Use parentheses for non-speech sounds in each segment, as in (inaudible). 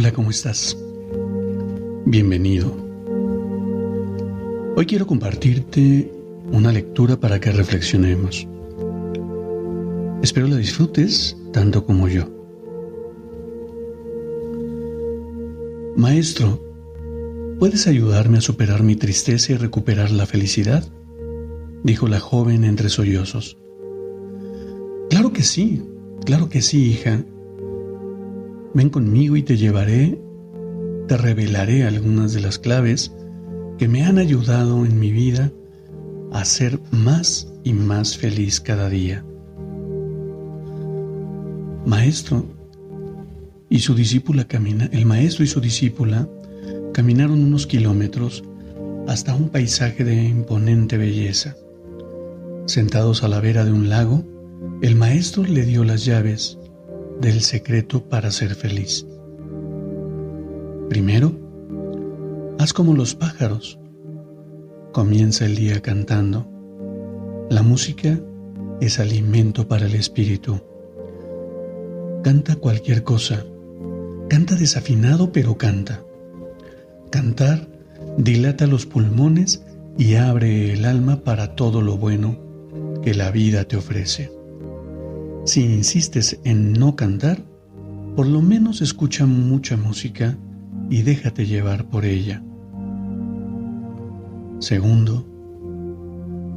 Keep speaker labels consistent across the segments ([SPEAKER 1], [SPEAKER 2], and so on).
[SPEAKER 1] Hola, ¿cómo estás? Bienvenido. Hoy quiero compartirte una lectura para que reflexionemos. Espero la disfrutes tanto como yo. Maestro, ¿puedes ayudarme a superar mi tristeza y recuperar la felicidad? dijo la joven entre sollozos. Claro que sí, claro que sí, hija, Ven conmigo y te llevaré, te revelaré algunas de las claves que me han ayudado en mi vida a ser más y más feliz cada día. Maestro y su discípula camina, el maestro y su discípula caminaron unos kilómetros hasta un paisaje de imponente belleza. Sentados a la vera de un lago, el maestro le dio las llaves del secreto para ser feliz. Primero, haz como los pájaros. Comienza el día cantando. La música es alimento para el espíritu. Canta cualquier cosa. Canta desafinado, pero canta. Cantar dilata los pulmones y abre el alma para todo lo bueno que la vida te ofrece. Si insistes en no cantar, por lo menos escucha mucha música y déjate llevar por ella. Segundo,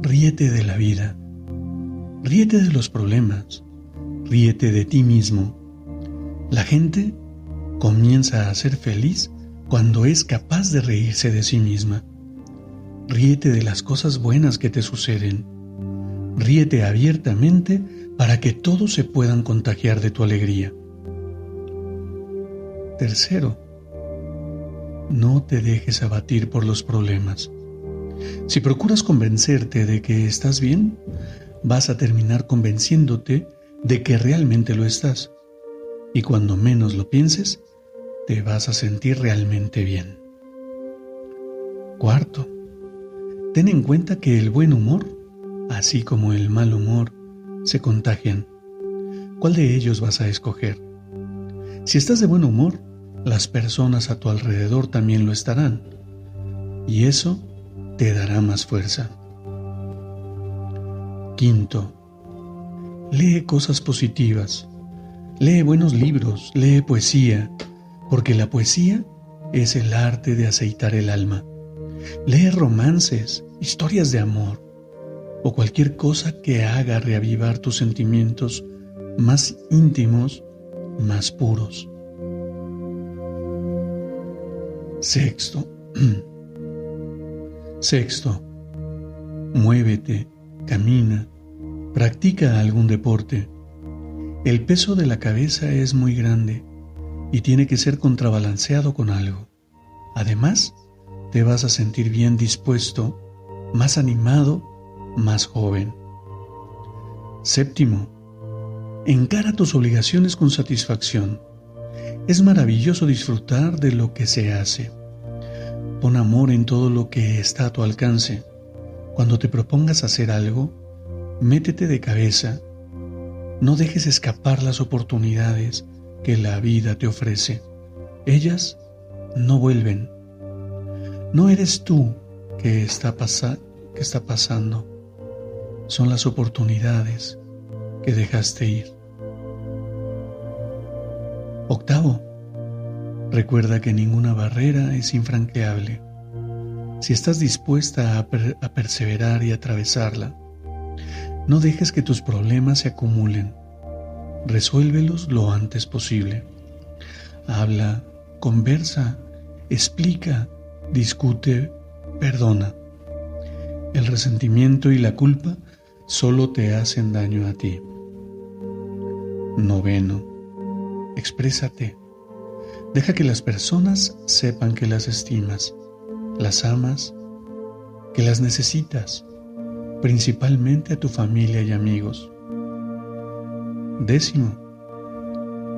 [SPEAKER 1] ríete de la vida, ríete de los problemas, ríete de ti mismo. La gente comienza a ser feliz cuando es capaz de reírse de sí misma. Ríete de las cosas buenas que te suceden. Ríete abiertamente para que todos se puedan contagiar de tu alegría. Tercero, no te dejes abatir por los problemas. Si procuras convencerte de que estás bien, vas a terminar convenciéndote de que realmente lo estás. Y cuando menos lo pienses, te vas a sentir realmente bien. Cuarto, ten en cuenta que el buen humor, así como el mal humor, se contagian. ¿Cuál de ellos vas a escoger? Si estás de buen humor, las personas a tu alrededor también lo estarán. Y eso te dará más fuerza. Quinto, lee cosas positivas. Lee buenos libros, lee poesía, porque la poesía es el arte de aceitar el alma. Lee romances, historias de amor o cualquier cosa que haga reavivar tus sentimientos más íntimos, más puros. Sexto. (clears throat) Sexto. Muévete, camina, practica algún deporte. El peso de la cabeza es muy grande y tiene que ser contrabalanceado con algo. Además, te vas a sentir bien dispuesto, más animado más joven. Séptimo, encara tus obligaciones con satisfacción. Es maravilloso disfrutar de lo que se hace. Pon amor en todo lo que está a tu alcance. Cuando te propongas hacer algo, métete de cabeza. No dejes escapar las oportunidades que la vida te ofrece. Ellas no vuelven. No eres tú que está, que está pasando son las oportunidades que dejaste ir. Octavo, recuerda que ninguna barrera es infranqueable. Si estás dispuesta a, a perseverar y atravesarla, no dejes que tus problemas se acumulen. Resuélvelos lo antes posible. Habla, conversa, explica, discute, perdona. El resentimiento y la culpa solo te hacen daño a ti. Noveno, exprésate. Deja que las personas sepan que las estimas, las amas, que las necesitas, principalmente a tu familia y amigos. Décimo,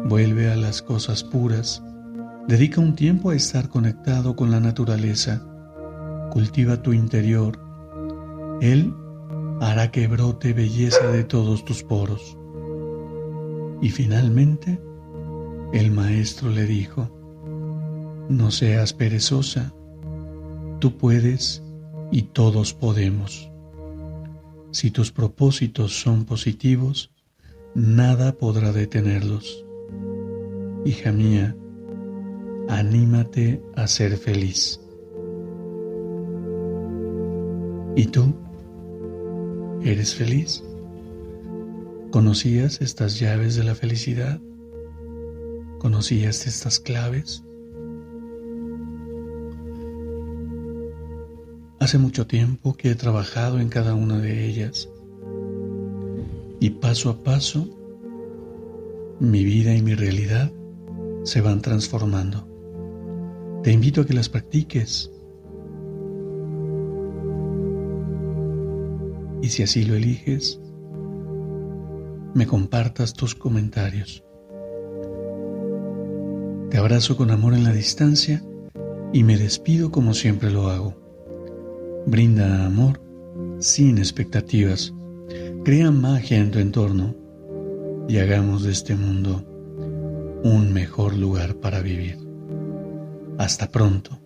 [SPEAKER 1] vuelve a las cosas puras, dedica un tiempo a estar conectado con la naturaleza, cultiva tu interior. Él hará que brote belleza de todos tus poros. Y finalmente, el maestro le dijo, no seas perezosa, tú puedes y todos podemos. Si tus propósitos son positivos, nada podrá detenerlos. Hija mía, anímate a ser feliz. ¿Y tú? ¿Eres feliz? ¿Conocías estas llaves de la felicidad? ¿Conocías estas claves? Hace mucho tiempo que he trabajado en cada una de ellas y paso a paso mi vida y mi realidad se van transformando. Te invito a que las practiques y si así lo eliges, me compartas tus comentarios. Te abrazo con amor en la distancia y me despido como siempre lo hago. Brinda amor sin expectativas. Crea magia en tu entorno y hagamos de este mundo un mejor lugar para vivir. Hasta pronto.